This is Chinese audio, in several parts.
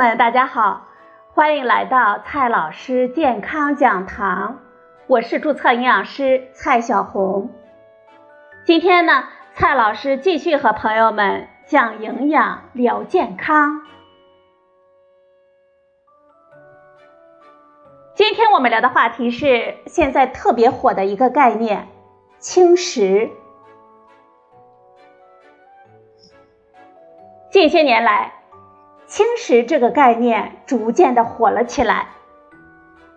们，大家好，欢迎来到蔡老师健康讲堂，我是注册营养师蔡小红。今天呢，蔡老师继续和朋友们讲营养聊健康。今天我们聊的话题是现在特别火的一个概念——轻食。近些年来，轻食这个概念逐渐的火了起来。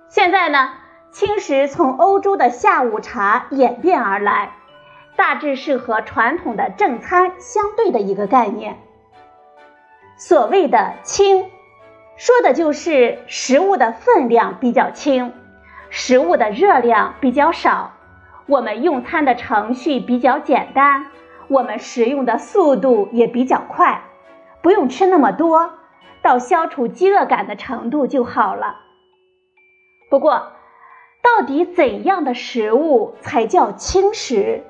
现在呢，轻食从欧洲的下午茶演变而来，大致是和传统的正餐相对的一个概念。所谓的轻，说的就是食物的分量比较轻，食物的热量比较少，我们用餐的程序比较简单，我们食用的速度也比较快，不用吃那么多。到消除饥饿感的程度就好了。不过，到底怎样的食物才叫轻食，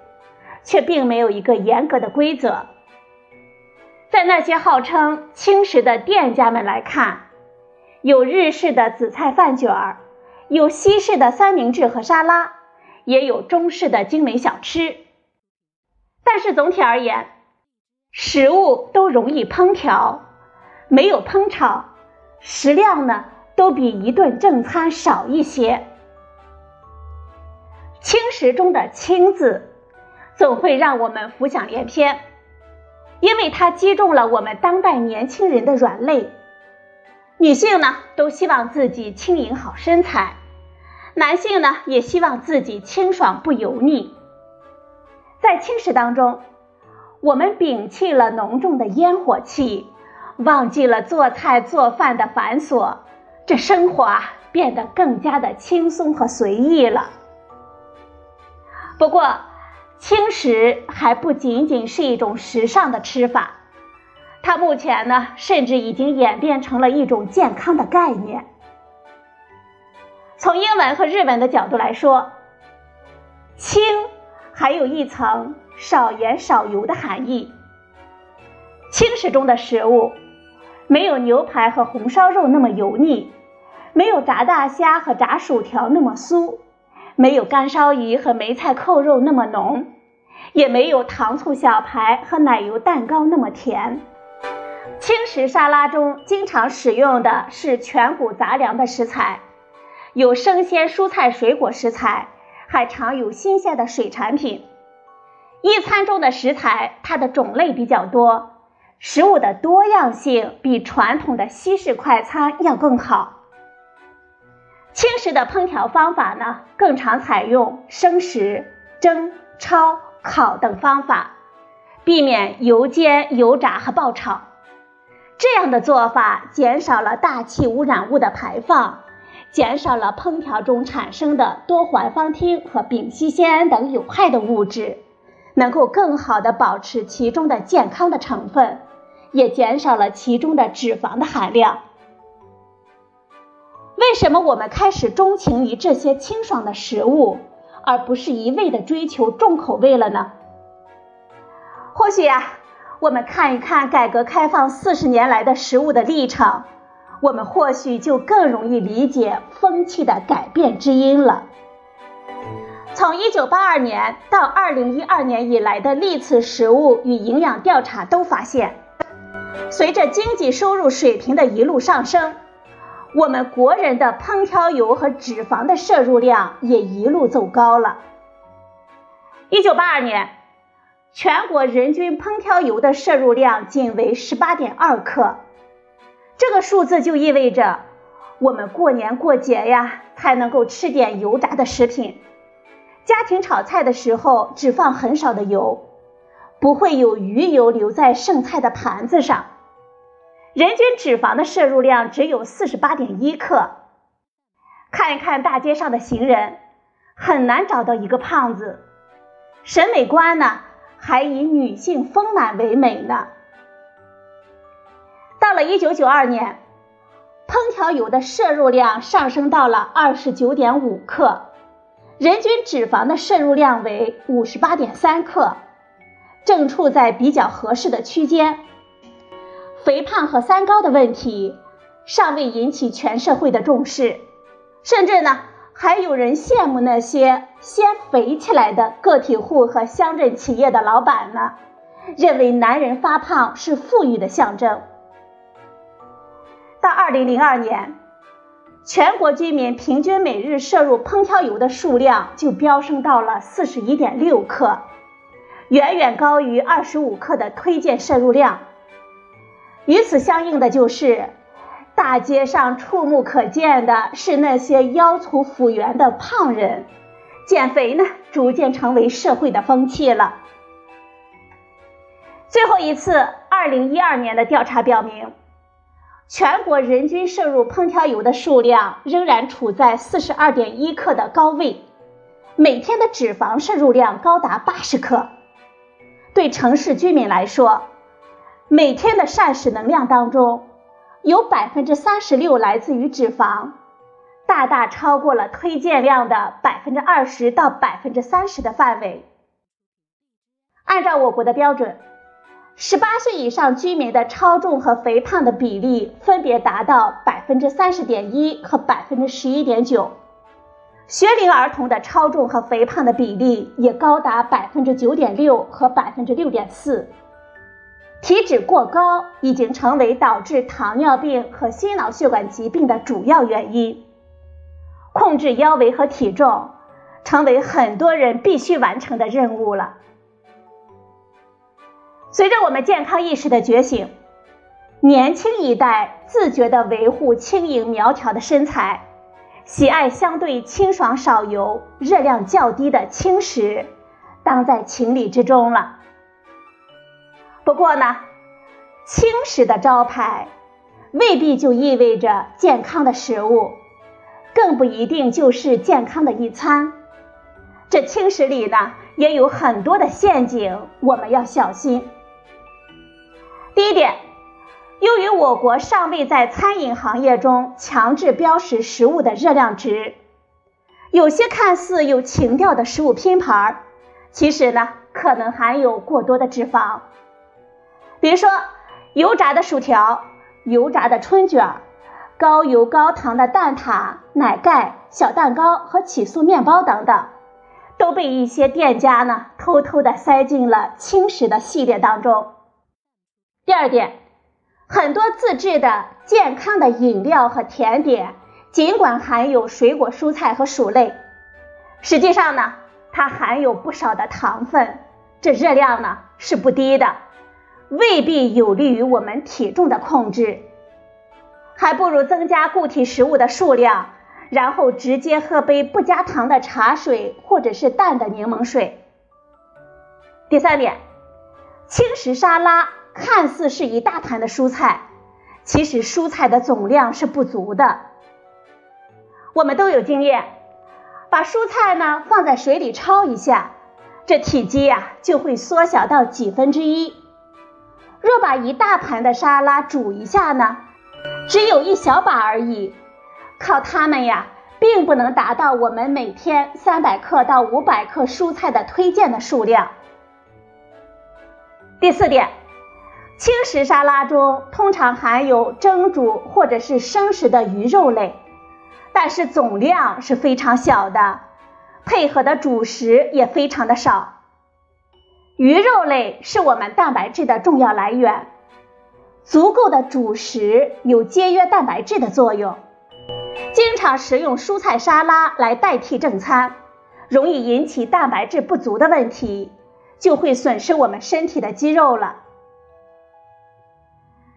却并没有一个严格的规则。在那些号称轻食的店家们来看，有日式的紫菜饭卷儿，有西式的三明治和沙拉，也有中式的精美小吃。但是总体而言，食物都容易烹调。没有烹炒，食量呢都比一顿正餐少一些。轻食中的“轻”字，总会让我们浮想联翩，因为它击中了我们当代年轻人的软肋。女性呢都希望自己轻盈好身材，男性呢也希望自己清爽不油腻。在轻食当中，我们摒弃了浓重的烟火气。忘记了做菜做饭的繁琐，这生活啊变得更加的轻松和随意了。不过，轻食还不仅仅是一种时尚的吃法，它目前呢甚至已经演变成了一种健康的概念。从英文和日文的角度来说，轻还有一层少盐少油的含义。轻食中的食物。没有牛排和红烧肉那么油腻，没有炸大虾和炸薯条那么酥，没有干烧鱼和梅菜扣肉那么浓，也没有糖醋小排和奶油蛋糕那么甜。轻食沙拉中经常使用的是全谷杂粮的食材，有生鲜蔬菜水果食材，还常有新鲜的水产品。一餐中的食材，它的种类比较多。食物的多样性比传统的西式快餐要更好。轻食的烹调方法呢，更常采用生食、蒸、焯、烤等方法，避免油煎、油炸和爆炒。这样的做法减少了大气污染物的排放，减少了烹调中产生的多环芳烃和丙烯酰胺等有害的物质，能够更好的保持其中的健康的成分。也减少了其中的脂肪的含量。为什么我们开始钟情于这些清爽的食物，而不是一味的追求重口味了呢？或许啊，我们看一看改革开放四十年来的食物的历程，我们或许就更容易理解风气的改变之因了。从一九八二年到二零一二年以来的历次食物与营养调查都发现。随着经济收入水平的一路上升，我们国人的烹调油和脂肪的摄入量也一路走高了。一九八二年，全国人均烹调油的摄入量仅为十八点二克，这个数字就意味着我们过年过节呀才能够吃点油炸的食品，家庭炒菜的时候只放很少的油。不会有余油留在剩菜的盘子上，人均脂肪的摄入量只有四十八点一克。看一看大街上的行人，很难找到一个胖子。审美观呢，还以女性丰满为美呢。到了一九九二年，烹调油的摄入量上升到了二十九点五克，人均脂肪的摄入量为五十八点三克。正处在比较合适的区间，肥胖和三高的问题尚未引起全社会的重视，甚至呢，还有人羡慕那些先肥起来的个体户和乡镇企业的老板呢，认为男人发胖是富裕的象征。到二零零二年，全国居民平均每日摄入烹调油的数量就飙升到了四十一点六克，远远高于二十五克的推荐摄入量。与此相应的就是，大街上触目可见的是那些腰粗腹圆的胖人，减肥呢逐渐成为社会的风气了。最后一次，二零一二年的调查表明，全国人均摄入烹调油的数量仍然处在四十二点一克的高位，每天的脂肪摄入量高达八十克。对城市居民来说，每天的膳食能量当中，有百分之三十六来自于脂肪，大大超过了推荐量的百分之二十到百分之三十的范围。按照我国的标准，十八岁以上居民的超重和肥胖的比例分别达到百分之三十点一和百分之十一点九，学龄儿童的超重和肥胖的比例也高达百分之九点六和百分之六点四。体脂过高已经成为导致糖尿病和心脑血管疾病的主要原因，控制腰围和体重成为很多人必须完成的任务了。随着我们健康意识的觉醒，年轻一代自觉地维护轻盈苗条的身材，喜爱相对清爽少油、热量较低的轻食，当在情理之中了。不过呢，轻食的招牌未必就意味着健康的食物，更不一定就是健康的一餐。这轻食里呢，也有很多的陷阱，我们要小心。第一点，由于我国尚未在餐饮行业中强制标识食物的热量值，有些看似有情调的食物拼盘，其实呢，可能含有过多的脂肪。比如说，油炸的薯条、油炸的春卷、高油高糖的蛋挞、奶盖、小蛋糕和起酥面包等等，都被一些店家呢偷偷的塞进了轻食的系列当中。第二点，很多自制的健康的饮料和甜点，尽管含有水果、蔬菜和薯类，实际上呢，它含有不少的糖分，这热量呢是不低的。未必有利于我们体重的控制，还不如增加固体食物的数量，然后直接喝杯不加糖的茶水或者是淡的柠檬水。第三点，轻食沙拉看似是一大盘的蔬菜，其实蔬菜的总量是不足的。我们都有经验，把蔬菜呢放在水里焯一下，这体积呀就会缩小到几分之一。若把一大盘的沙拉煮一下呢，只有一小把而已。靠它们呀，并不能达到我们每天三百克到五百克蔬菜的推荐的数量。第四点，轻食沙拉中通常含有蒸煮或者是生食的鱼肉类，但是总量是非常小的，配合的主食也非常的少。鱼肉类是我们蛋白质的重要来源，足够的主食有节约蛋白质的作用。经常食用蔬菜沙拉来代替正餐，容易引起蛋白质不足的问题，就会损失我们身体的肌肉了。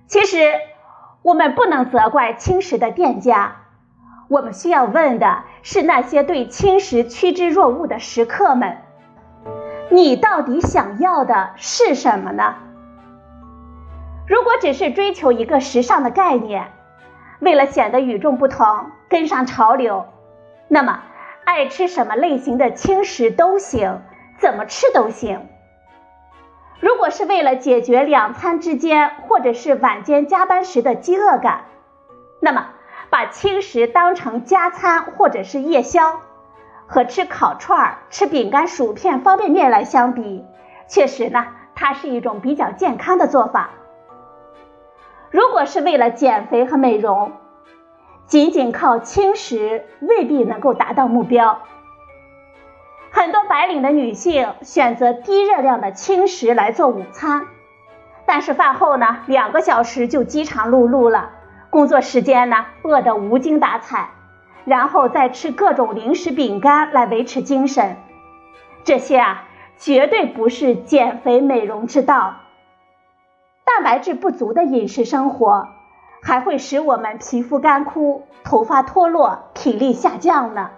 其实，我们不能责怪轻食的店家，我们需要问的是那些对轻食趋之若鹜的食客们。你到底想要的是什么呢？如果只是追求一个时尚的概念，为了显得与众不同、跟上潮流，那么爱吃什么类型的轻食都行，怎么吃都行。如果是为了解决两餐之间或者是晚间加班时的饥饿感，那么把轻食当成加餐或者是夜宵。和吃烤串、吃饼干、薯片、方便面来相比，确实呢，它是一种比较健康的做法。如果是为了减肥和美容，仅仅靠轻食未必能够达到目标。很多白领的女性选择低热量的轻食来做午餐，但是饭后呢，两个小时就饥肠辘辘了，工作时间呢，饿得无精打采，然后再吃各种零食饼干来维持精神。这些啊，绝对不是减肥美容之道。蛋白质不足的饮食生活，还会使我们皮肤干枯、头发脱落、体力下降呢。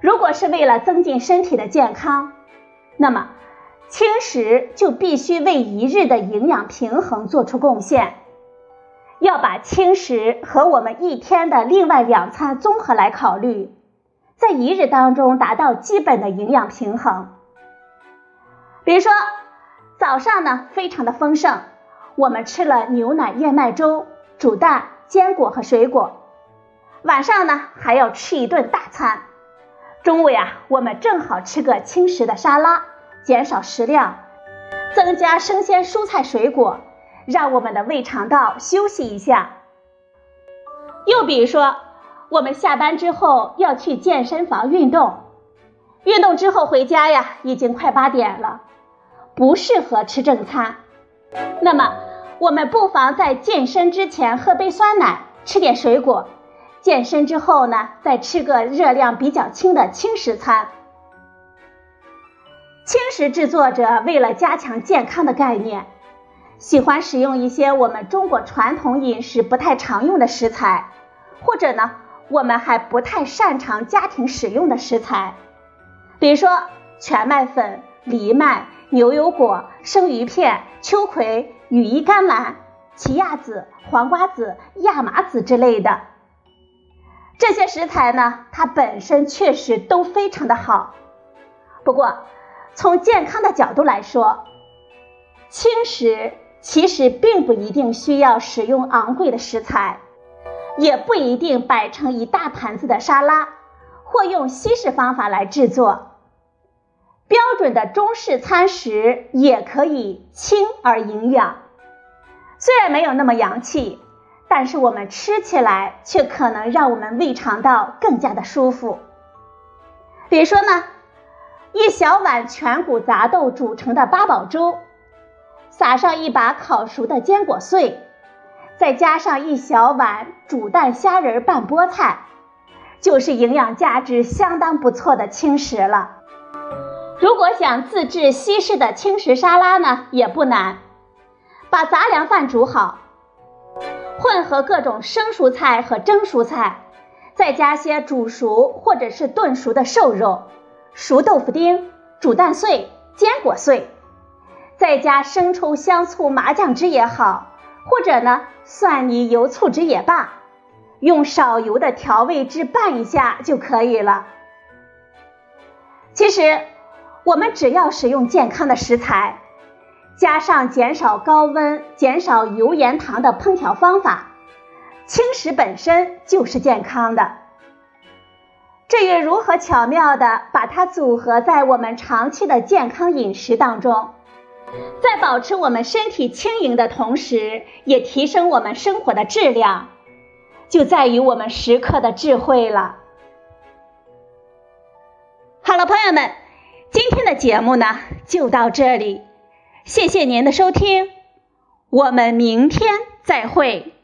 如果是为了增进身体的健康，那么轻食就必须为一日的营养平衡做出贡献。要把轻食和我们一天的另外两餐综合来考虑，在一日当中达到基本的营养平衡。比如说。早上呢，非常的丰盛，我们吃了牛奶燕麦粥、煮蛋、坚果和水果。晚上呢，还要吃一顿大餐。中午呀，我们正好吃个轻食的沙拉，减少食量，增加生鲜蔬菜水果，让我们的胃肠道休息一下。又比如说，我们下班之后要去健身房运动，运动之后回家呀，已经快八点了。不适合吃正餐，那么我们不妨在健身之前喝杯酸奶，吃点水果；健身之后呢，再吃个热量比较轻的轻食餐。轻食制作者为了加强健康的概念，喜欢使用一些我们中国传统饮食不太常用的食材，或者呢，我们还不太擅长家庭使用的食材，比如说全麦粉、藜麦。牛油果、生鱼片、秋葵、羽衣甘蓝、奇亚籽、黄瓜籽、亚麻籽之类的这些食材呢，它本身确实都非常的好。不过，从健康的角度来说，轻食其实并不一定需要使用昂贵的食材，也不一定摆成一大盘子的沙拉，或用西式方法来制作。标准的中式餐食也可以轻而营养，虽然没有那么洋气，但是我们吃起来却可能让我们胃肠道更加的舒服。比如说呢，一小碗全谷杂豆煮成的八宝粥，撒上一把烤熟的坚果碎，再加上一小碗煮蛋虾仁拌菠菜，就是营养价值相当不错的轻食了。如果想自制西式的轻食沙拉呢，也不难。把杂粮饭煮好，混合各种生蔬菜和蒸蔬菜，再加些煮熟或者是炖熟的瘦肉、熟豆腐丁、煮蛋碎、坚果碎，再加生抽、香醋、麻酱汁也好，或者呢蒜泥、油醋汁也罢，用少油的调味汁拌一下就可以了。其实。我们只要使用健康的食材，加上减少高温、减少油盐糖的烹调方法，轻食本身就是健康的。至于如何巧妙的把它组合在我们长期的健康饮食当中，在保持我们身体轻盈的同时，也提升我们生活的质量，就在于我们食客的智慧了。好了，朋友们。今天的节目呢，就到这里，谢谢您的收听，我们明天再会。